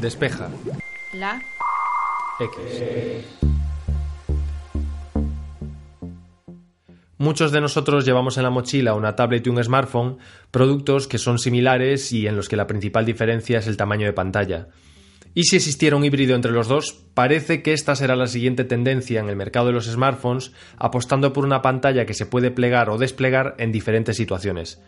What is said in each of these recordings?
Despeja. La. X. Muchos de nosotros llevamos en la mochila una tablet y un smartphone, productos que son similares y en los que la principal diferencia es el tamaño de pantalla. Y si existiera un híbrido entre los dos, parece que esta será la siguiente tendencia en el mercado de los smartphones, apostando por una pantalla que se puede plegar o desplegar en diferentes situaciones.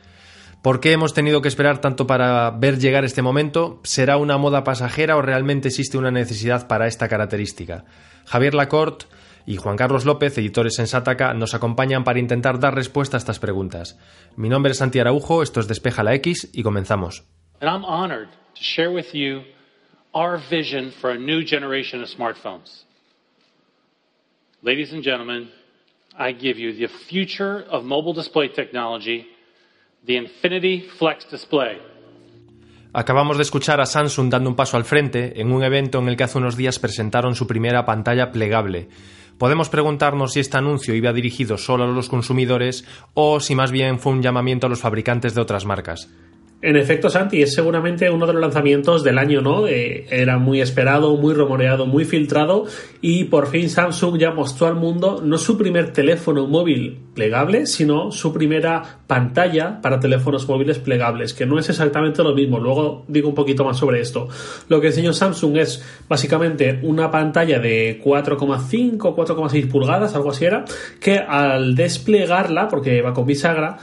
¿Por qué hemos tenido que esperar tanto para ver llegar este momento? ¿Será una moda pasajera o realmente existe una necesidad para esta característica? Javier Lacorte y Juan Carlos López, editores en Sataka, nos acompañan para intentar dar respuesta a estas preguntas. Mi nombre es Santi Araujo, esto es Despeja la X y comenzamos. And I'm honored to share with you our vision for a new generation of smartphones. Ladies and gentlemen, I give you the future of mobile display technology the Infinity Flex Display. Acabamos de escuchar a Samsung dando un paso al frente en un evento en el que hace unos días presentaron su primera pantalla plegable. Podemos preguntarnos si este anuncio iba dirigido solo a los consumidores o si más bien fue un llamamiento a los fabricantes de otras marcas. En efecto, Santi, es seguramente uno de los lanzamientos del año, ¿no? Eh, era muy esperado, muy rumoreado, muy filtrado y por fin Samsung ya mostró al mundo no su primer teléfono móvil plegable, sino su primera pantalla para teléfonos móviles plegables, que no es exactamente lo mismo. Luego digo un poquito más sobre esto. Lo que enseñó Samsung es básicamente una pantalla de 4,5, 4,6 pulgadas, algo así era, que al desplegarla, porque va con bisagra,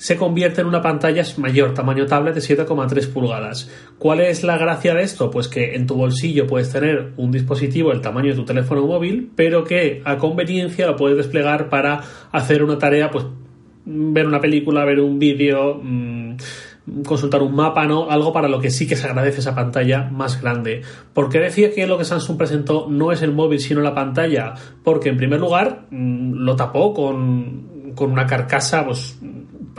se convierte en una pantalla mayor, tamaño tablet de 7,3 pulgadas. ¿Cuál es la gracia de esto? Pues que en tu bolsillo puedes tener un dispositivo del tamaño de tu teléfono móvil, pero que a conveniencia lo puedes desplegar para hacer una tarea, pues ver una película, ver un vídeo, mmm, consultar un mapa, ¿no? Algo para lo que sí que se agradece esa pantalla más grande. ¿Por qué decía que lo que Samsung presentó no es el móvil, sino la pantalla? Porque en primer lugar mmm, lo tapó con, con una carcasa, pues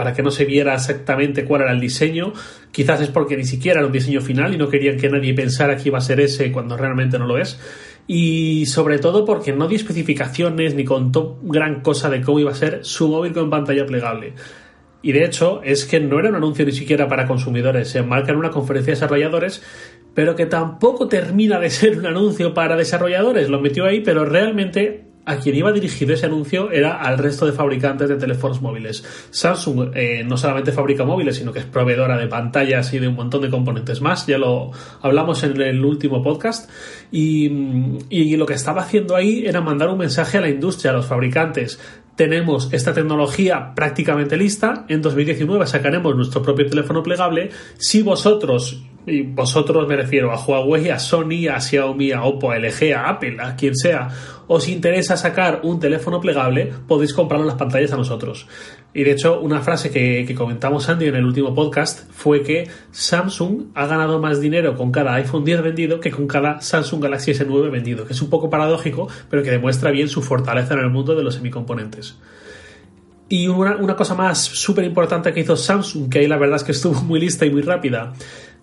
para que no se viera exactamente cuál era el diseño. Quizás es porque ni siquiera era un diseño final y no querían que nadie pensara que iba a ser ese cuando realmente no lo es. Y sobre todo porque no dio especificaciones ni contó gran cosa de cómo iba a ser su móvil con pantalla plegable. Y de hecho es que no era un anuncio ni siquiera para consumidores, se enmarca en una conferencia de desarrolladores, pero que tampoco termina de ser un anuncio para desarrolladores. Lo metió ahí, pero realmente a quien iba dirigido ese anuncio era al resto de fabricantes de teléfonos móviles. Samsung eh, no solamente fabrica móviles, sino que es proveedora de pantallas y de un montón de componentes más. Ya lo hablamos en el último podcast. Y, y lo que estaba haciendo ahí era mandar un mensaje a la industria, a los fabricantes. Tenemos esta tecnología prácticamente lista. En 2019 sacaremos nuestro propio teléfono plegable. Si vosotros y vosotros me refiero a Huawei, a Sony, a Xiaomi, a Oppo, a LG, a Apple, a quien sea, os interesa sacar un teléfono plegable, podéis comprarlo en las pantallas a nosotros. Y de hecho, una frase que, que, comentamos Andy en el último podcast fue que Samsung ha ganado más dinero con cada iPhone 10 vendido que con cada Samsung Galaxy S9 vendido, que es un poco paradójico, pero que demuestra bien su fortaleza en el mundo de los semicomponentes. Y una, una cosa más súper importante que hizo Samsung, que ahí la verdad es que estuvo muy lista y muy rápida,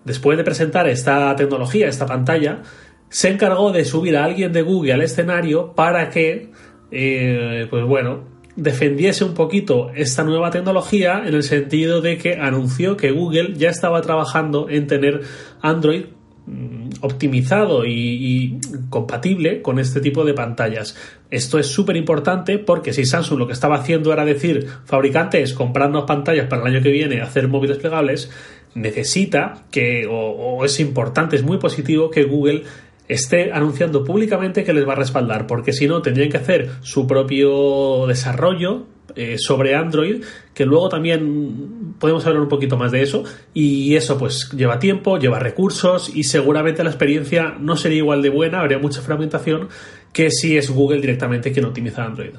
después de presentar esta tecnología, esta pantalla, se encargó de subir a alguien de Google al escenario para que, eh, pues bueno, defendiese un poquito esta nueva tecnología en el sentido de que anunció que Google ya estaba trabajando en tener Android mm, optimizado y, compatible con este tipo de pantallas. Esto es súper importante porque si Samsung lo que estaba haciendo era decir, fabricantes, comprarnos pantallas para el año que viene, hacer móviles plegables, necesita que, o es importante, es muy positivo que Google esté anunciando públicamente que les va a respaldar, porque si no tendrían que hacer su propio desarrollo eh, sobre Android, que luego también podemos hablar un poquito más de eso, y eso pues lleva tiempo, lleva recursos y seguramente la experiencia no sería igual de buena, habría mucha fragmentación que si es Google directamente quien optimiza Android.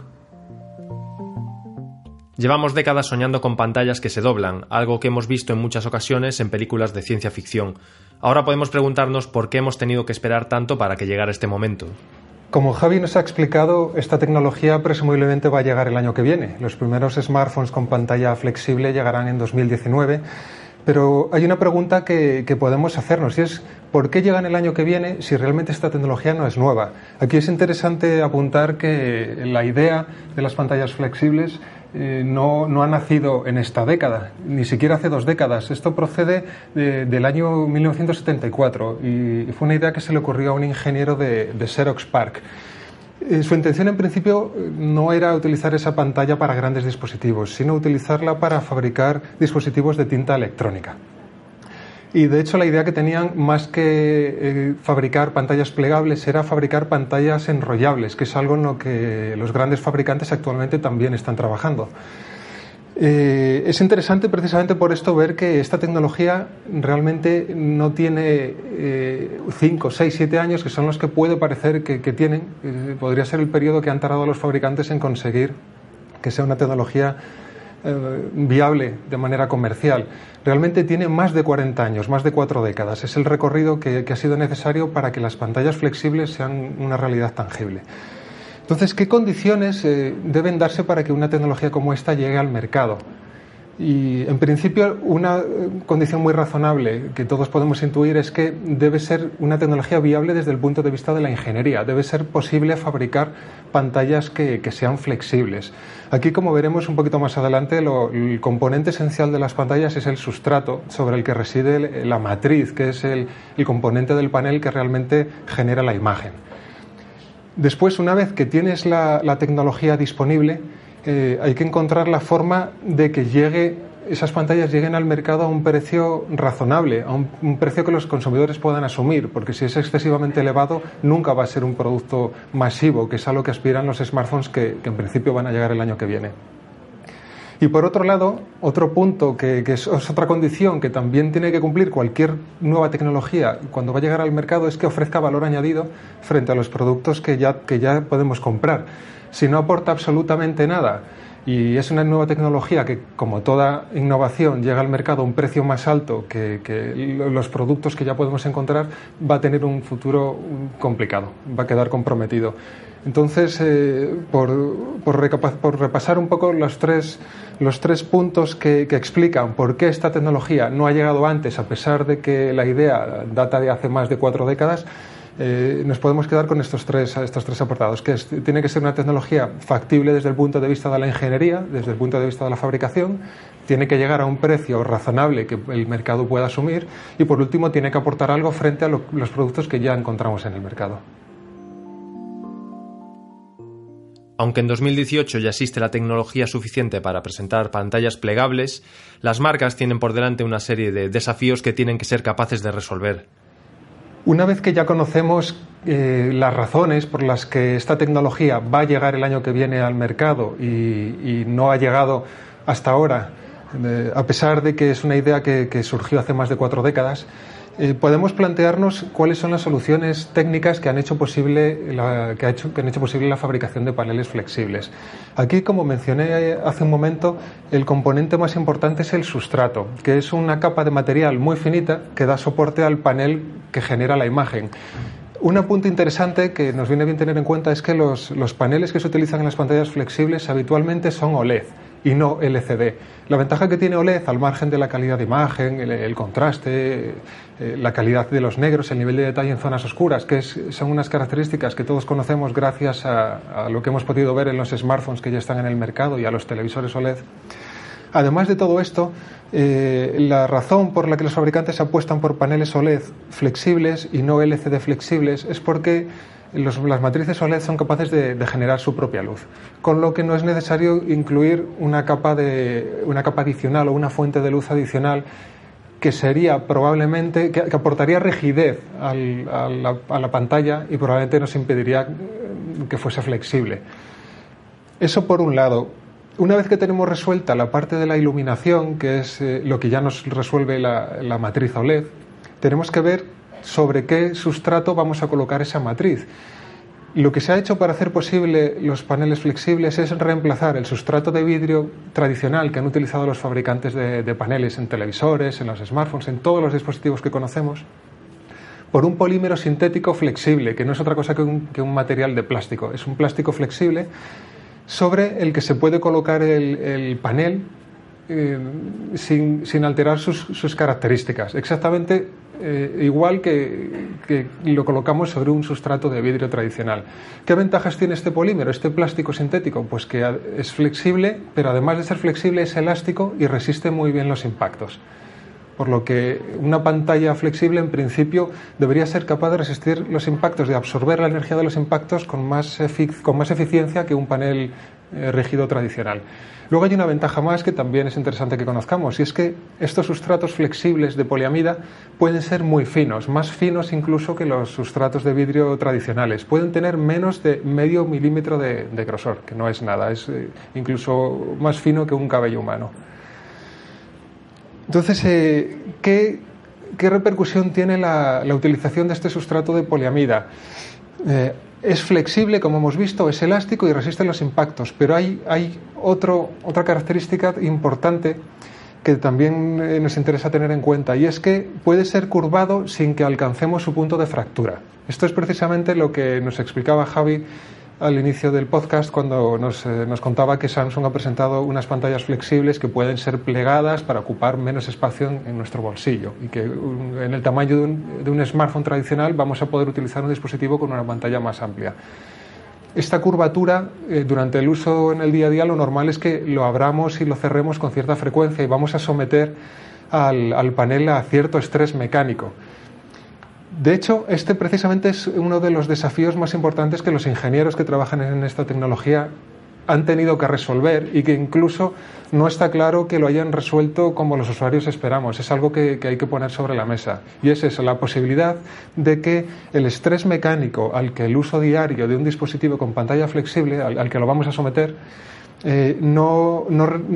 Llevamos décadas soñando con pantallas que se doblan, algo que hemos visto en muchas ocasiones en películas de ciencia ficción. Ahora podemos preguntarnos por qué hemos tenido que esperar tanto para que llegara este momento. Como Javi nos ha explicado, esta tecnología presumiblemente va a llegar el año que viene. Los primeros smartphones con pantalla flexible llegarán en 2019. Pero hay una pregunta que, que, podemos hacernos y es ¿por qué llegan el año que viene si realmente esta tecnología no es nueva? Aquí es interesante apuntar que la idea de las pantallas flexibles eh, no, no, ha nacido en esta década, ni siquiera hace dos décadas. Esto procede del año 1974 y fue una idea que se le ocurrió a un ingeniero de, Xerox Park. Eh, su intención en principio no era utilizar esa pantalla para grandes dispositivos, sino utilizarla para fabricar dispositivos de tinta electrónica. Y de hecho la idea que tenían más que eh, fabricar pantallas plegables era fabricar pantallas enrollables, que es algo en lo que los grandes fabricantes actualmente también están trabajando. Eh, es interesante precisamente por esto ver que esta tecnología realmente no tiene 5, 6, 7 años, que son los que puede parecer que, tienen. Eh, podría ser el periodo que han tardado los fabricantes en conseguir que sea una tecnología eh, viable de manera comercial. Realmente tiene más de 40 años, más de cuatro décadas. Es el recorrido que, ha sido necesario para que las pantallas flexibles sean una realidad tangible. Entonces, ¿qué condiciones eh, deben darse para que una tecnología como esta llegue al mercado? Y en principio una eh, condición muy razonable que todos podemos intuir es que debe ser una tecnología viable desde el punto de vista de la ingeniería. Debe ser posible fabricar pantallas que, sean flexibles. Aquí, como veremos un poquito más adelante, el componente esencial de las pantallas es el sustrato sobre el que reside la matriz, que es el, componente del panel que realmente genera la imagen. Después, una vez que tienes la tecnología disponible, eh, hay que encontrar la forma de que llegue, esas pantallas lleguen al mercado a un precio razonable, a un, precio que los consumidores puedan asumir, porque si es excesivamente elevado nunca va a ser un producto masivo, que es a lo que aspiran los smartphones que, en principio van a llegar el año que viene. Y por otro lado, otro punto que, es, otra condición que también tiene que cumplir cualquier nueva tecnología cuando va a llegar al mercado es que ofrezca valor añadido frente a los productos que ya, que ya podemos comprar si no aporta absolutamente nada y es una nueva tecnología que, como toda innovación, llega al mercado a un precio más alto que, los productos que ya podemos encontrar, va a tener un futuro complicado, va a quedar comprometido. Entonces, eh, por, repasar un poco los tres, los tres puntos que, que, explican por qué esta tecnología no ha llegado antes, a pesar de que la idea data de hace más de cuatro décadas, eh, nos podemos quedar con estos tres, estos tres apartados, que tiene que ser una tecnología factible desde el punto de vista de la ingeniería, desde el punto de vista de la fabricación, tiene que llegar a un precio razonable que el mercado pueda asumir y, por último, tiene que aportar algo frente a los productos que ya encontramos en el mercado. Aunque en 2018 ya existe la tecnología suficiente para presentar pantallas plegables, las marcas tienen por delante una serie de desafíos que tienen que ser capaces de resolver. Una vez que ya conocemos eh, las razones por las que esta tecnología va a llegar el año que viene al mercado y, no ha llegado hasta ahora, eh, a pesar de que es una idea que surgió hace más de cuatro décadas, eh, podemos plantearnos cuáles son las soluciones técnicas que han hecho posible la, que, han hecho posible la fabricación de paneles flexibles. Aquí, como mencioné hace un momento, el componente más importante es el sustrato, que es una capa de material muy finita que da soporte al panel que genera la imagen. Un apunte interesante que nos viene bien tener en cuenta es que los, los paneles que se utilizan en las pantallas flexibles habitualmente son OLED y no LCD. La ventaja que tiene OLED, al margen de la calidad de imagen, el, contraste, eh, la calidad de los negros, el nivel de detalle en zonas oscuras, que son unas características que todos conocemos gracias a, lo que hemos podido ver en los smartphones que ya están en el mercado y a los televisores OLED. Además de todo esto, eh, la razón por la que los fabricantes apuestan por paneles OLED flexibles y no LCD flexibles es porque las matrices OLED son capaces de, generar su propia luz, con lo que no es necesario incluir una capa, de, una capa adicional o una fuente de luz adicional que sería probablemente, que, aportaría rigidez a, la, pantalla y probablemente nos impediría que fuese flexible. Eso por un lado. Una vez que tenemos resuelta la parte de la iluminación, que es eh, lo que ya nos resuelve la matriz OLED, tenemos que ver sobre qué sustrato vamos a colocar esa matriz. Lo que se ha hecho para hacer posible los paneles flexibles es reemplazar el sustrato de vidrio tradicional que han utilizado los fabricantes de, paneles en televisores, en los smartphones, en todos los dispositivos que conocemos, por un polímero sintético flexible, que no es otra cosa que un, material de plástico. Es un plástico flexible sobre el que se puede colocar el, panel eh, sin, alterar sus, sus características. Exactamente eh, igual que, lo colocamos sobre un sustrato de vidrio tradicional. ¿Qué ventajas tiene este polímero, este plástico sintético? Pues que es flexible, pero además de ser flexible es elástico y resiste muy bien los impactos. Por lo que una pantalla flexible en principio debería ser capaz de resistir los impactos, de absorber la energía de los impactos con más, con más eficiencia que un panel eh, rígido tradicional. Luego hay una ventaja más que también es interesante que conozcamos, y es que estos sustratos flexibles de poliamida pueden ser muy finos, más finos incluso que los sustratos de vidrio tradicionales. Pueden tener menos de medio milímetro de, grosor, que no es nada, es eh, incluso más fino que un cabello humano. Entonces, eh, ¿qué, repercusión tiene la, utilización de este sustrato de poliamida? Es flexible, como hemos visto, es elástico y resiste los impactos, pero hay, hay otra característica importante que también eh, nos interesa tener en cuenta y es que puede ser curvado sin que alcancemos su punto de fractura. Esto es precisamente lo que nos explicaba Javi al inicio del podcast cuando nos, eh, nos, contaba que Samsung ha presentado unas pantallas flexibles que pueden ser plegadas para ocupar menos espacio en, nuestro bolsillo y que en el tamaño de un, smartphone tradicional vamos a poder utilizar un dispositivo con una pantalla más amplia. Esta curvatura, eh, durante el uso en el día a día, lo normal es que lo abramos y lo cerremos con cierta frecuencia y vamos a someter al panel a cierto estrés mecánico. De hecho, este precisamente es uno de los desafíos más importantes que los ingenieros que trabajan en esta tecnología han tenido que resolver y que incluso no está claro que lo hayan resuelto como los usuarios esperamos. Es algo que, hay que poner sobre la mesa. Y es eso, la posibilidad de que el estrés mecánico al que el uso diario de un dispositivo con pantalla flexible, al, que lo vamos a someter, eh, no,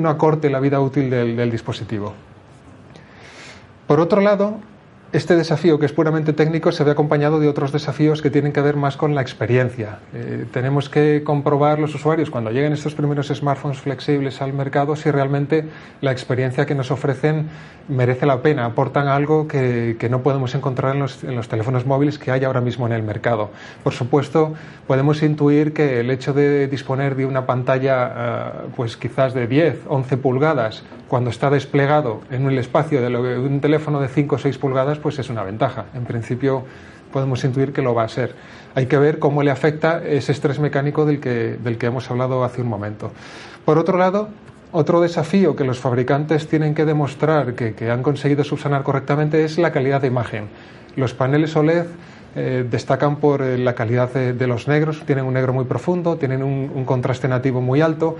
acorte la vida útil del dispositivo. Por otro lado, este desafío, que es puramente técnico, se ve acompañado de otros desafíos que tienen que ver más con la experiencia. Eh, tenemos que comprobar los usuarios cuando lleguen estos primeros smartphones flexibles al mercado si realmente la experiencia que nos ofrecen merece la pena, aportan algo que, no podemos encontrar en los, teléfonos móviles que hay ahora mismo en el mercado. Por supuesto, podemos intuir que el hecho de disponer de una pantalla, eh, pues quizás de 10, 11 pulgadas, cuando está desplegado en el espacio de un teléfono de 5 o 6 pulgadas, pues es una ventaja. En principio podemos intuir que lo va a ser. Hay que ver cómo le afecta ese estrés mecánico del que, del que hemos hablado hace un momento. Por otro lado, otro desafío que los fabricantes tienen que demostrar que, han conseguido subsanar correctamente es la calidad de imagen. Los paneles OLED eh, destacan por eh, la calidad de, los negros, tienen un negro muy profundo, tienen un, contraste nativo muy alto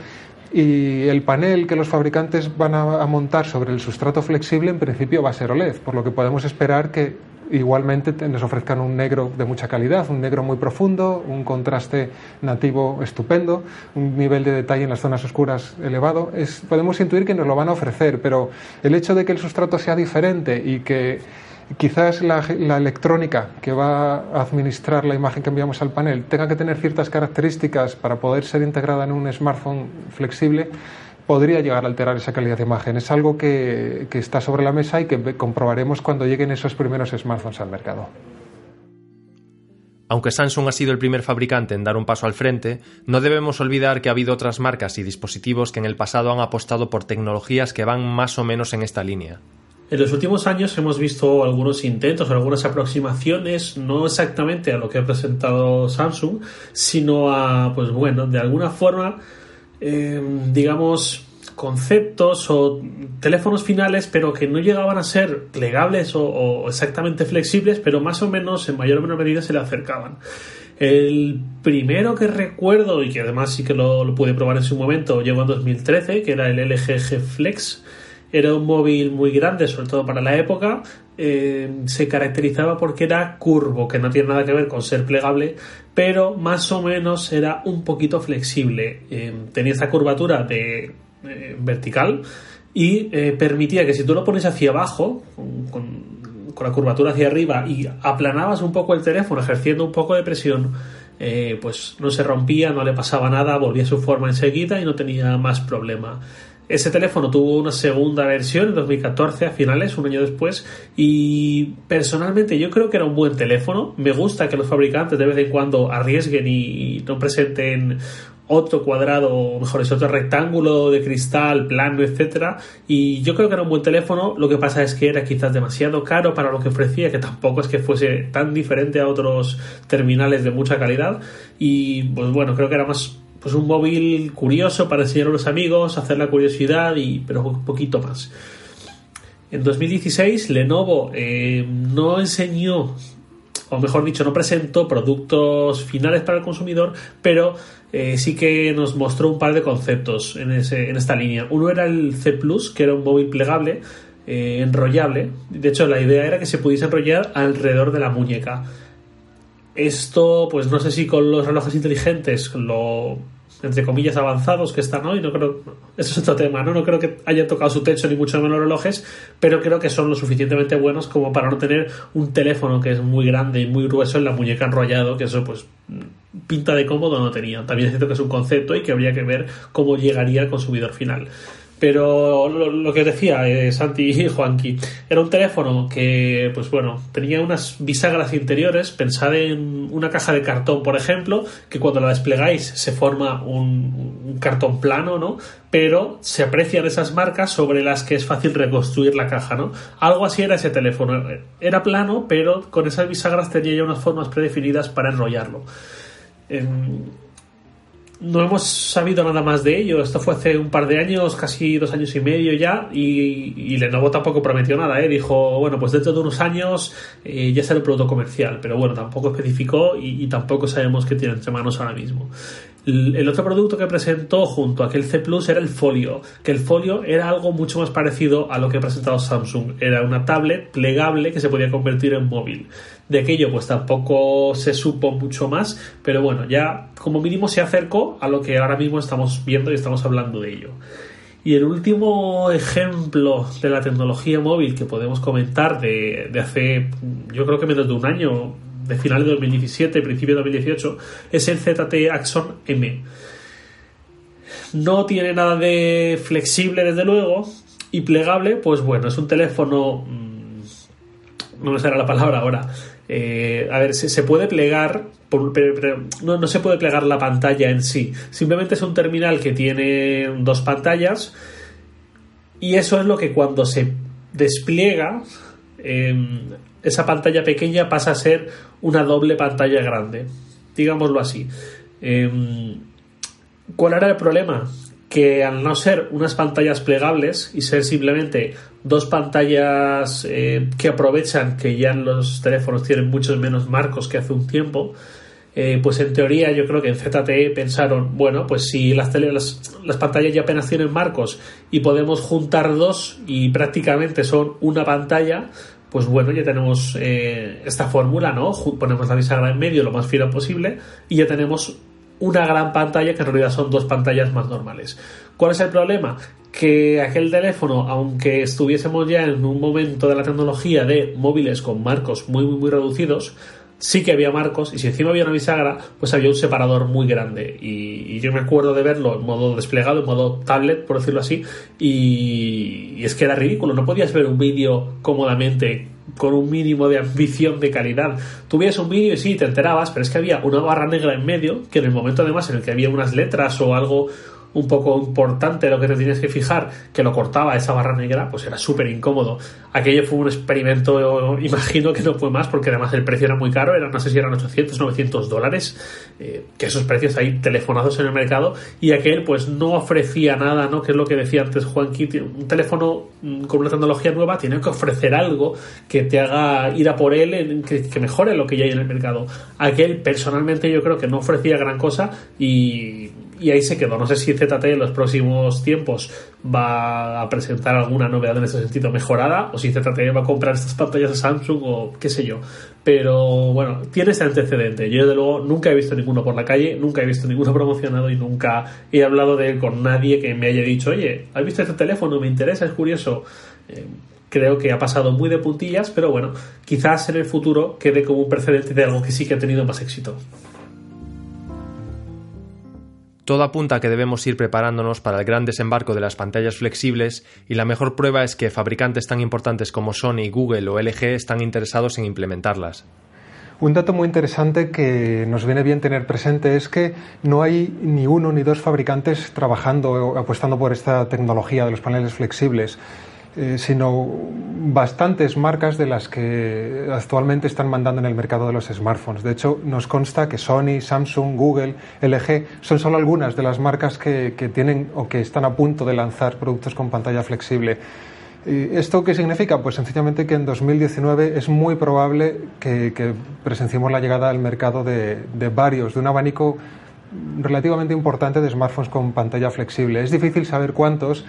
y el panel que los fabricantes van a, montar sobre el sustrato flexible en principio va a ser OLED, por lo que podemos esperar que igualmente nos ofrezcan un negro de mucha calidad, un negro muy profundo, un contraste nativo estupendo, un nivel de detalle en las zonas oscuras elevado. podemos intuir que nos lo van a ofrecer, pero el hecho de que el sustrato sea diferente y que quizás la, electrónica que va a administrar la imagen que enviamos al panel tenga que tener ciertas características para poder ser integrada en un smartphone flexible, podría llegar a alterar esa calidad de imagen. Es algo que, está sobre la mesa y que comprobaremos cuando lleguen esos primeros smartphones al mercado. Aunque Samsung ha sido el primer fabricante en dar un paso al frente, no debemos olvidar que ha habido otras marcas y dispositivos que en el pasado han apostado por tecnologías que van más o menos en esta línea. En los últimos años hemos visto algunos intentos, algunas aproximaciones, no exactamente a lo que ha presentado Samsung, sino a, pues bueno, de alguna forma, eh, digamos, conceptos o teléfonos finales, pero que no llegaban a ser plegables o, exactamente flexibles, pero más o menos en mayor o menor medida se le acercaban. El primero que recuerdo, y que además sí que lo, lo pude probar en su momento, llegó en 2013, que era el LG Flex, era un móvil muy grande, sobre todo para la época. Eh, se caracterizaba porque era curvo, que no tiene nada que ver con ser plegable, pero más o menos era un poquito flexible. Eh, tenía esta curvatura de eh, vertical y permitía que si tú lo pones hacia abajo, con, con, la curvatura hacia arriba, y aplanabas un poco el teléfono, ejerciendo un poco de presión, pues no se rompía, no le pasaba nada, volvía a su forma enseguida y no tenía más problema. Ese teléfono tuvo una segunda versión en 2014, a finales, un año después, y personalmente yo creo que era un buen teléfono. Me gusta que los fabricantes de vez en cuando arriesguen y no presenten otro cuadrado, o mejor es otro rectángulo de cristal, plano, etcétera. Y yo creo que era un buen teléfono. Lo que pasa es que era quizás demasiado caro para lo que ofrecía, que tampoco es que fuese tan diferente a otros terminales de mucha calidad. Y pues bueno, creo que era más pues un móvil curioso para enseñar a los amigos, hacer la curiosidad y pero un poquito más. En 2016 Lenovo eh, no enseñó o mejor dicho, no presentó productos finales para el consumidor, pero eh, sí que nos mostró un par de conceptos en, ese, en esta línea. Uno era el C Plus, que era un móvil plegable, eh, enrollable. De hecho, la idea era que se pudiese enrollar alrededor de la muñeca. Esto, pues no sé si con los relojes inteligentes lo entre comillas avanzados que están hoy, no creo, eso es otro tema, ¿no? No creo que haya tocado su techo ni mucho menos relojes, pero creo que son lo suficientemente buenos como para no tener un teléfono que es muy grande y muy grueso en la muñeca enrollado, que eso pues pinta de cómodo no tenía. También es cierto que es un concepto y que habría que ver cómo llegaría al consumidor final. Pero lo, que decía eh, Santi y Juanqui, era un teléfono que, pues bueno, tenía unas bisagras interiores, pensad en una caja de cartón, por ejemplo, que cuando la desplegáis se forma un, cartón plano, ¿no? Pero se aprecian esas marcas sobre las que es fácil reconstruir la caja, ¿no? Algo así era ese teléfono. Era plano, pero con esas bisagras tenía ya unas formas predefinidas para enrollarlo. En, no hemos sabido nada más de ello. Esto fue hace un par de años, casi dos años y medio ya, y, Lenovo tampoco prometió nada. ¿eh? Dijo, bueno, pues dentro de unos años eh, ya será el producto comercial, pero bueno, tampoco especificó y, y tampoco sabemos qué tiene entre manos ahora mismo. El otro producto que presentó junto a aquel C Plus era el Folio, que el Folio era algo mucho más parecido a lo que ha presentado Samsung. Era una tablet plegable que se podía convertir en móvil. De aquello pues tampoco se supo mucho más, pero bueno, ya como mínimo se acercó a lo que ahora mismo estamos viendo y estamos hablando de ello. Y el último ejemplo de la tecnología móvil que podemos comentar de, de hace, yo creo que menos de un año, de finales de 2017, principio de 2018, es el ZT Axon M. No tiene nada de flexible, desde luego, y plegable, pues bueno, es un teléfono. Mm, no me será la palabra ahora. Eh, a ver, se, puede plegar, no, no se puede plegar la pantalla en sí. Simplemente es un terminal que tiene dos pantallas. Y eso es lo que cuando se despliega, em, esa pantalla pequeña pasa a ser una doble pantalla grande, digámoslo así. Em, ¿Cuál era el problema? Que al no ser unas pantallas plegables y ser simplemente dos pantallas eh, que aprovechan que ya los teléfonos tienen muchos menos marcos que hace un tiempo, eh, pues en teoría yo creo que en ZTE pensaron, bueno, pues si las, las, pantallas ya apenas tienen marcos y podemos juntar dos y prácticamente son una pantalla, pues bueno, ya tenemos eh, esta fórmula, ¿no? Ponemos la bisagra en medio lo más fino posible y ya tenemos una gran pantalla que en realidad son dos pantallas más normales. ¿Cuál es el problema? Que aquel teléfono, aunque estuviésemos ya en un momento de la tecnología de móviles con marcos muy, muy, muy reducidos, sí que había marcos y si encima había una bisagra, pues había un separador muy grande. Y, yo me acuerdo de verlo en modo desplegado, en modo tablet, por decirlo así, y, es que era ridículo. No podías ver un vídeo cómodamente con un mínimo de ambición de calidad. Tú veías un vídeo y sí, te enterabas, pero es que había una barra negra en medio, que en el momento además en el que había unas letras o algo un poco importante lo que te tenías que fijar, que lo cortaba esa barra negra, pues era súper incómodo. Aquello fue un experimento, imagino que no fue más, porque además el precio era muy caro, eran, no sé si eran 800, 900 dólares, eh, que esos precios hay telefonados en el mercado, y aquel pues no ofrecía nada, ¿no? Que es lo que decía antes Juan un teléfono mm, con una tecnología nueva tiene que ofrecer algo que te haga ir a por él, que mejore lo que ya hay en el mercado. Aquel personalmente yo creo que no ofrecía gran cosa y y ahí se quedó. No sé si ZT en los próximos tiempos va a presentar alguna novedad en ese sentido mejorada o si ZT va a comprar estas pantallas de Samsung o qué sé yo. Pero bueno, tiene ese antecedente. Yo desde luego nunca he visto ninguno por la calle, nunca he visto ninguno promocionado y nunca he hablado de él con nadie que me haya dicho, oye, ¿has visto este teléfono? Me interesa, es curioso. Eh, creo que ha pasado muy de puntillas, pero bueno, quizás en el futuro quede como un precedente de algo que sí que ha tenido más éxito. Todo apunta a que debemos ir preparándonos para el gran desembarco de las pantallas flexibles y la mejor prueba es que fabricantes tan importantes como Sony, Google o LG están interesados en implementarlas. Un dato muy interesante que nos viene bien tener presente es que no hay ni uno ni dos fabricantes trabajando o apostando por esta tecnología de los paneles flexibles. Eh, sino bastantes marcas de las que actualmente están mandando en el mercado de los smartphones. De hecho, nos consta que Sony, Samsung, Google, LG son solo algunas de las marcas que, tienen o que están a punto de lanzar productos con pantalla flexible. ¿Esto qué significa? Pues sencillamente que en 2019 es muy probable que, presenciemos la llegada al mercado de varios, de un abanico relativamente importante de smartphones con pantalla flexible. Es difícil saber cuántos,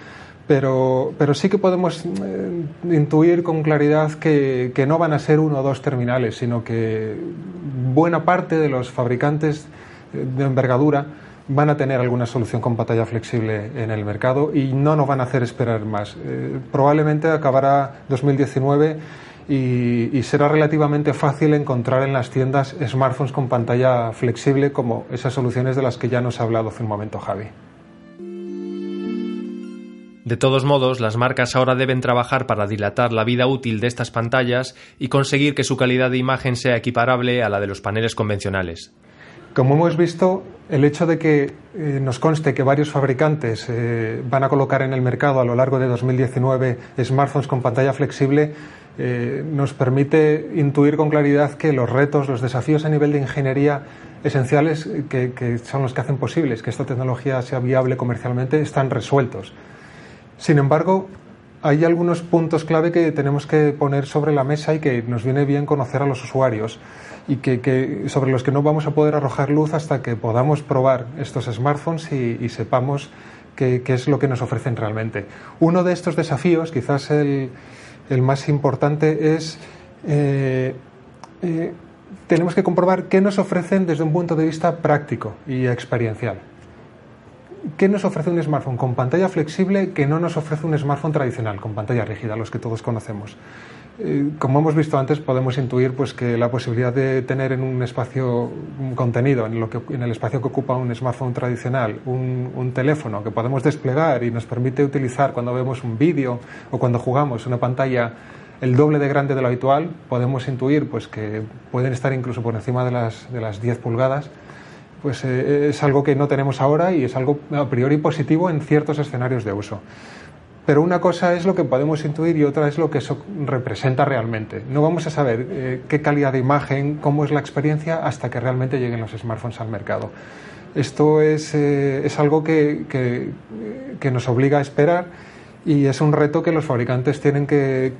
pero, pero sí que podemos eh, intuir con claridad que, que, no van a ser uno o dos terminales, sino que buena parte de los fabricantes de envergadura van a tener alguna solución con pantalla flexible en el mercado y no nos van a hacer esperar más. Eh, probablemente acabará 2019 y, y, será relativamente fácil encontrar en las tiendas smartphones con pantalla flexible como esas soluciones de las que ya nos ha hablado hace un momento Javi. De todos modos, las marcas ahora deben trabajar para dilatar la vida útil de estas pantallas y conseguir que su calidad de imagen sea equiparable a la de los paneles convencionales. Como hemos visto, el hecho de que eh, nos conste que varios fabricantes eh, van a colocar en el mercado a lo largo de 2019 smartphones con pantalla flexible eh, nos permite intuir con claridad que los retos, los desafíos a nivel de ingeniería esenciales que, que son los que hacen posibles que esta tecnología sea viable comercialmente están resueltos. Sin embargo, hay algunos puntos clave que tenemos que poner sobre la mesa y que nos viene bien conocer a los usuarios y que, sobre los que no vamos a poder arrojar luz hasta que podamos probar estos smartphones y, sepamos qué, es lo que nos ofrecen realmente. Uno de estos desafíos, quizás el, más importante, es eh, eh, tenemos que comprobar qué nos ofrecen desde un punto de vista práctico y experiencial. ¿Qué nos ofrece un smartphone con pantalla flexible que no nos ofrece un smartphone tradicional, con pantalla rígida, los que todos conocemos? Eh, como hemos visto antes, podemos intuir pues, que la posibilidad de tener en un espacio un contenido, en, lo que, en el espacio que ocupa un smartphone tradicional, un, un teléfono que podemos desplegar y nos permite utilizar cuando vemos un vídeo o cuando jugamos una pantalla el doble de grande de lo habitual, podemos intuir pues, que pueden estar incluso por encima de las, de las 10 pulgadas pues eh, es algo que no tenemos ahora y es algo a priori positivo en ciertos escenarios de uso. Pero una cosa es lo que podemos intuir y otra es lo que eso representa realmente. No vamos a saber eh, qué calidad de imagen, cómo es la experiencia hasta que realmente lleguen los smartphones al mercado. Esto es, eh, es algo que, que, nos obliga a esperar y es un reto que los fabricantes tienen que,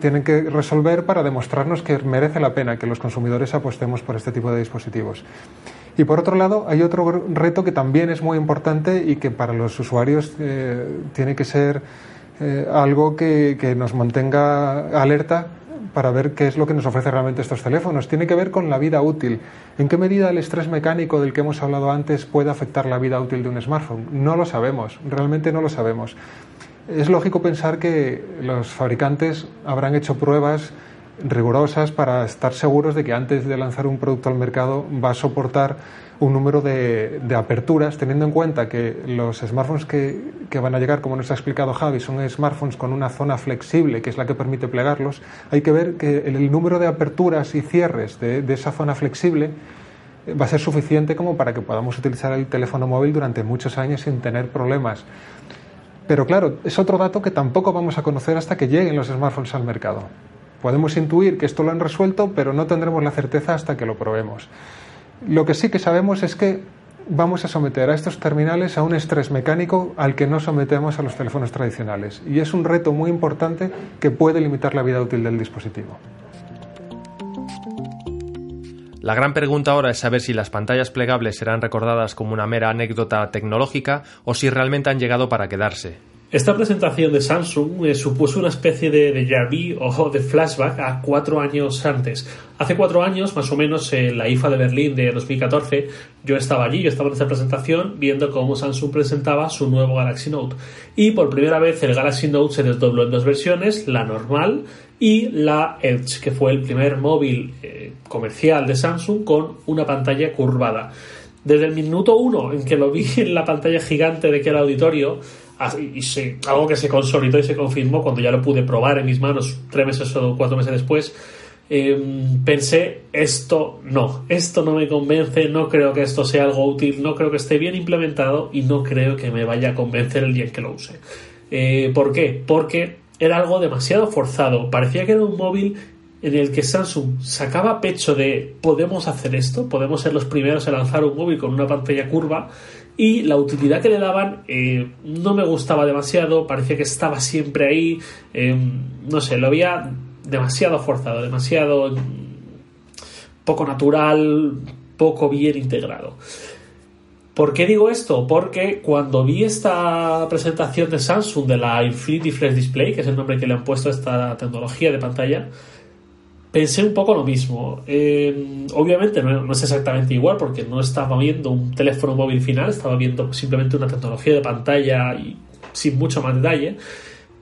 tienen que resolver para demostrarnos que merece la pena que los consumidores apostemos por este tipo de dispositivos. Y por otro lado, hay otro reto que también es muy importante y que para los usuarios eh, tiene que ser eh, algo que, que, nos mantenga alerta para ver qué es lo que nos ofrece realmente estos teléfonos. Tiene que ver con la vida útil. ¿En qué medida el estrés mecánico del que hemos hablado antes puede afectar la vida útil de un smartphone? No lo sabemos, realmente no lo sabemos. Es lógico pensar que los fabricantes habrán hecho pruebas rigurosas para estar seguros de que antes de lanzar un producto al mercado va a soportar un número de, aperturas, teniendo en cuenta que los smartphones que, van a llegar, como nos ha explicado Javi, son smartphones con una zona flexible, que es la que permite plegarlos, hay que ver que el, número de aperturas y cierres de, de esa zona flexible va a ser suficiente como para que podamos utilizar el teléfono móvil durante muchos años sin tener problemas. Pero claro, es otro dato que tampoco vamos a conocer hasta que lleguen los smartphones al mercado. Podemos intuir que esto lo han resuelto, pero no tendremos la certeza hasta que lo probemos. Lo que sí que sabemos es que vamos a someter a estos terminales a un estrés mecánico al que no sometemos a los teléfonos tradicionales. Y es un reto muy importante que puede limitar la vida útil del dispositivo. La gran pregunta ahora es saber si las pantallas plegables serán recordadas como una mera anécdota tecnológica o si realmente han llegado para quedarse. Esta presentación de Samsung eh, supuso una especie de déjà vu o de flashback a cuatro años antes. Hace cuatro años, más o menos, en la IFA de Berlín de 2014, yo estaba allí, yo estaba en esta presentación viendo cómo Samsung presentaba su nuevo Galaxy Note. Y por primera vez el Galaxy Note se desdobló en dos versiones, la normal y la Edge, que fue el primer móvil eh, comercial de Samsung con una pantalla curvada. Desde el minuto uno en que lo vi en la pantalla gigante de que era auditorio, y algo que se consolidó y se confirmó cuando ya lo pude probar en mis manos tres meses o cuatro meses después, em, pensé, esto no, esto no me convence, no creo que esto sea algo útil, no creo que esté bien implementado y no creo que me vaya a convencer el día en que lo use. Eh, ¿Por qué? Porque era algo demasiado forzado, parecía que era un móvil en el que Samsung sacaba pecho de podemos hacer esto, podemos ser los primeros en lanzar un móvil con una pantalla curva y la utilidad que le daban eh, no me gustaba demasiado, parecía que estaba siempre ahí, eh, no sé, lo había demasiado forzado, demasiado poco natural, poco bien integrado. ¿Por qué digo esto? Porque cuando vi esta presentación de Samsung de la Infinity Flash Display, que es el nombre que le han puesto a esta tecnología de pantalla, pensé un poco lo mismo. Eh, obviamente no, es exactamente igual porque no estaba viendo un teléfono móvil final, estaba viendo simplemente una tecnología de pantalla y sin mucho más detalle,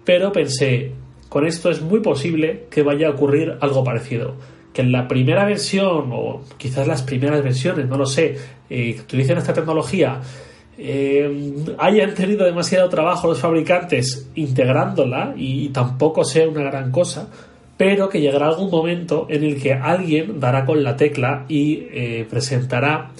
pero pensé, con esto es muy posible que vaya a ocurrir algo parecido. Que en la primera versión, o quizás las primeras versiones, no lo sé, eh, que utilicen esta tecnología, eh, hayan tenido demasiado trabajo los fabricantes integrándola y tampoco sea una gran cosa, pero que llegará algún momento en el que alguien dará con la tecla y eh, presentará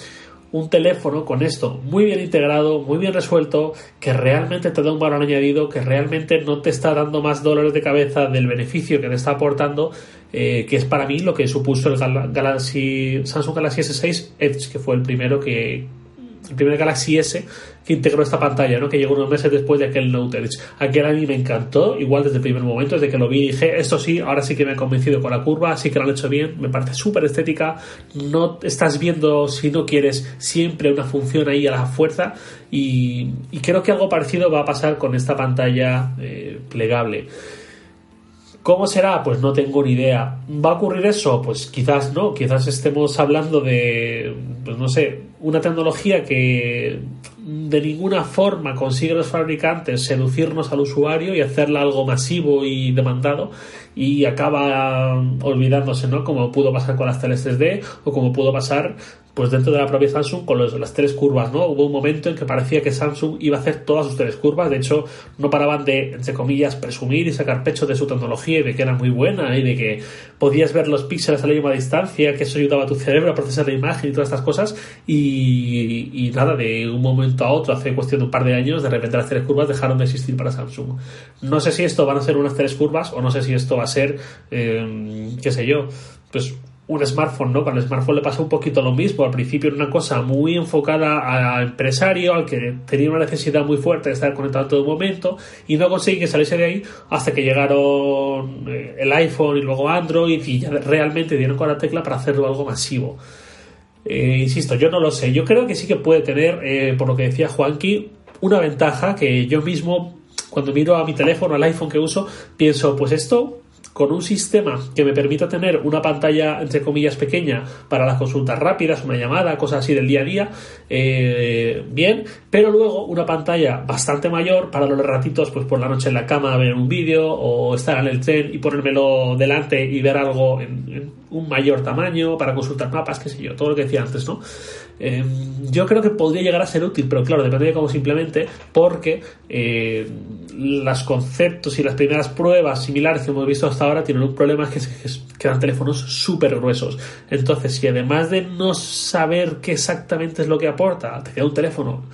un teléfono con esto muy bien integrado, muy bien resuelto, que realmente te da un valor añadido, que realmente no te está dando más dólares de cabeza del beneficio que te está aportando, eh, que es para mí lo que supuso el Galaxy, Samsung Galaxy S6 Edge, que fue el primero que, el primer Galaxy S que integró esta pantalla, ¿no? que llegó unos meses después de aquel Note Edge. Aquel a mí me encantó, igual desde el primer momento, desde que lo vi dije, esto sí, ahora sí que me ha convencido con la curva, sí que lo han hecho bien, me parece súper estética, no estás viendo, si no quieres, siempre una función ahí a la fuerza y, creo que algo parecido va a pasar con esta pantalla eh, plegable. ¿Cómo será? Pues no tengo ni idea. ¿Va a ocurrir eso? Pues quizás no, quizás estemos hablando de, pues no sé, una tecnología que de ninguna forma consigue los fabricantes seducirnos al usuario y hacerla algo masivo y demandado y acaba olvidándose, ¿no? Como pudo pasar con las teles 3D o como pudo pasar pues dentro de la propia Samsung con las tres curvas, ¿no? Hubo un momento en que parecía que Samsung iba a hacer todas sus tres curvas, de hecho no paraban de, entre comillas, presumir y sacar pecho de su tecnología y de que era muy buena y de que podías ver los píxeles a la misma distancia, que eso ayudaba a tu cerebro a procesar la imagen y todas estas cosas y, y nada, de un momento a otro, hace cuestión de un par de años, de repente las tres curvas dejaron de existir para Samsung. No sé si esto van a ser unas tres curvas o no sé si esto va a ser, eh, qué sé yo, pues un smartphone, ¿no? Con el smartphone le pasa un poquito lo mismo. Al principio era una cosa muy enfocada a empresario, al que tenía una necesidad muy fuerte de estar conectado todo momento, y no conseguí que saliese de ahí hasta que llegaron eh, el iPhone y luego Android y ya realmente dieron con la tecla para hacerlo algo masivo. Eh, insisto, yo no lo sé. Yo creo que sí que puede tener, eh, por lo que decía Juanqui, una ventaja que yo mismo, cuando miro a mi teléfono, al iPhone que uso, pienso, pues esto con un sistema que me permita tener una pantalla entre comillas pequeña para las consultas rápidas, una llamada, cosas así del día a día, eh, bien, pero luego una pantalla bastante mayor para los ratitos, pues por la noche en la cama ver un vídeo o estar en el tren y ponérmelo delante y ver algo en un mayor tamaño para consultar mapas, qué sé yo, todo lo que decía antes, ¿no? Eh, yo creo que podría llegar a ser útil, pero claro, depende de cómo simplemente, porque eh, los conceptos y las primeras pruebas similares que hemos visto hasta ahora tienen un problema que, es que eran teléfonos súper gruesos. Entonces, si además de no saber qué exactamente es lo que aporta, te queda un teléfono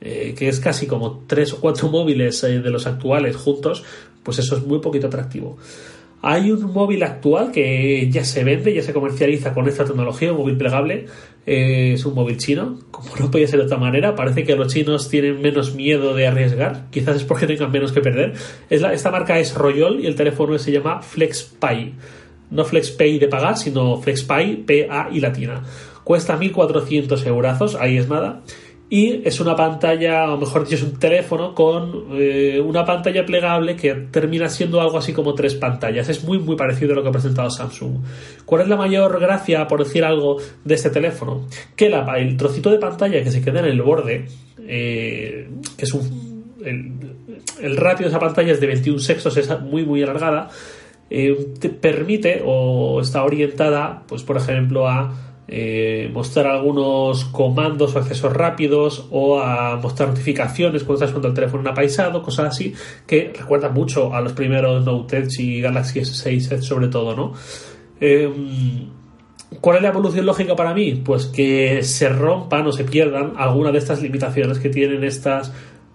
eh, que es casi como tres o cuatro móviles de los actuales juntos, pues eso es muy poquito atractivo. Hay un móvil actual que ya se vende, ya se comercializa con esta tecnología, un móvil plegable. Eh, es un móvil chino, como no podía ser de otra manera. Parece que los chinos tienen menos miedo de arriesgar. Quizás es porque tengan menos que perder. esta marca es Royol y el teléfono se llama FlexPay. No FlexPay de pagar, sino FlexPay, P-A y latina. Cuesta 1.400 eurazos, ahí es nada y es una pantalla, o mejor dicho, es un teléfono con eh, una pantalla plegable que termina siendo algo así como tres pantallas. Es muy, muy parecido a lo que ha presentado Samsung. ¿Cuál es la mayor gracia, por decir algo, de este teléfono? Que el trocito de pantalla que se queda en el borde, eh, que es un. El, ratio de esa pantalla es de 21 sextos, es muy, muy alargada. Eh, te permite o está orientada, pues por ejemplo, a eh, mostrar algunos comandos o accesos rápidos o a mostrar notificaciones cuando estás usando el teléfono en apaisado, cosas así que recuerdan mucho a los primeros Note Edge y Galaxy S6 Edge sobre todo, ¿no? Em, ¿Cuál es la evolución lógica para mí? Pues que se rompan o se pierdan algunas de estas limitaciones que tienen estos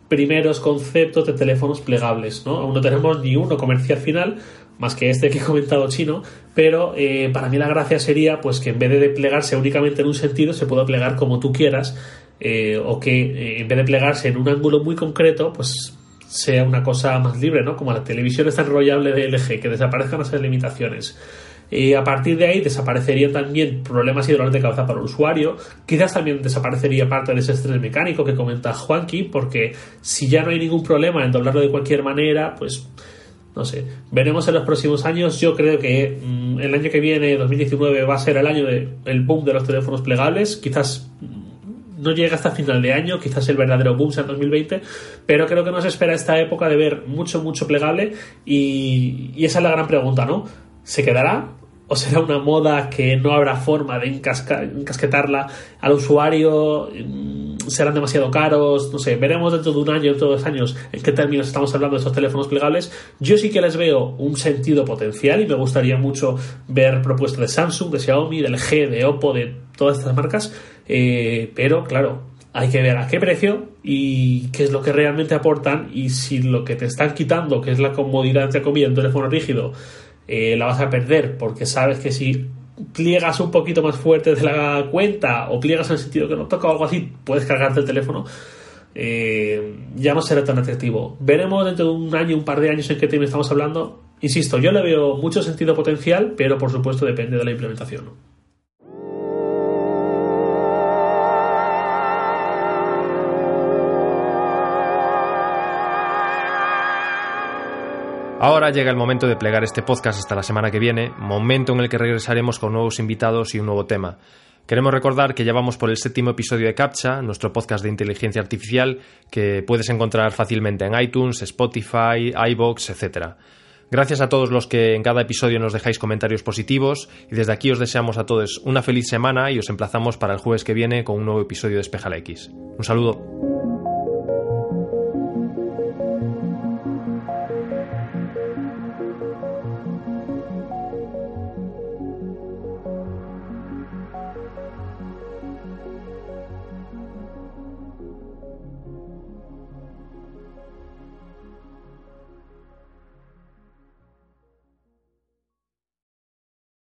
primeros conceptos de teléfonos plegables. ¿no? Aún no tenemos ni uno comercial final, más que este que he comentado chino, pero eh, para mí la gracia sería pues que en vez de plegarse únicamente en un sentido, se pueda plegar como tú quieras, eh, o que eh, en vez de plegarse en un ángulo muy concreto, pues sea una cosa más libre, ¿no? Como la televisión está enrollable de LG, que desaparezcan esas limitaciones. Y a partir de ahí desaparecerían también problemas y dolores de cabeza para el usuario. Quizás también desaparecería parte de ese estrés mecánico que comenta Juanqui, porque si ya no hay ningún problema en doblarlo de cualquier manera, pues no sé. Veremos en los próximos años. Yo creo que mm, el año que viene, 2019, va a ser el año del boom de los teléfonos plegables. Quizás no llega hasta final de año, quizás el verdadero boom sea en 2020, pero creo que nos espera esta época de ver mucho, mucho plegable y, y esa es la gran pregunta, ¿no? ¿Se quedará? ¿O será una moda que no habrá forma de encasquetarla al usuario? Mm, ¿Serán demasiado caros? No sé, veremos dentro de un año, dentro de dos años, en qué términos estamos hablando de estos teléfonos plegables. Yo sí que les veo un sentido potencial y me gustaría mucho ver propuestas de Samsung, de Xiaomi, de LG, de Oppo, de todas estas marcas. Eh, pero claro, hay que ver a qué precio y qué es lo que realmente aportan y si lo que te están quitando, que es la comodidad entre comillas, un teléfono rígido, eh, la vas a perder porque sabes que si pliegas un poquito más fuerte de la cuenta o pliegas en el sentido que no toca o algo así, puedes cargarte el teléfono. Eh, ya no será tan atractivo. Veremos dentro de un año, un par de años en qué tema estamos hablando. Insisto, yo le veo mucho sentido potencial, pero por supuesto depende de la implementación. Ahora llega el momento de plegar este podcast hasta la semana que viene, momento en el que regresaremos con nuevos invitados y un nuevo tema. Queremos recordar que ya vamos por el séptimo episodio de CAPTCHA, nuestro podcast de inteligencia artificial, que puedes encontrar fácilmente en iTunes, Spotify, iBox, etc. Gracias a todos los que en cada episodio nos dejáis comentarios positivos y desde aquí os deseamos a todos una feliz semana y os emplazamos para el jueves que viene con un nuevo episodio de Espejal X. Un saludo.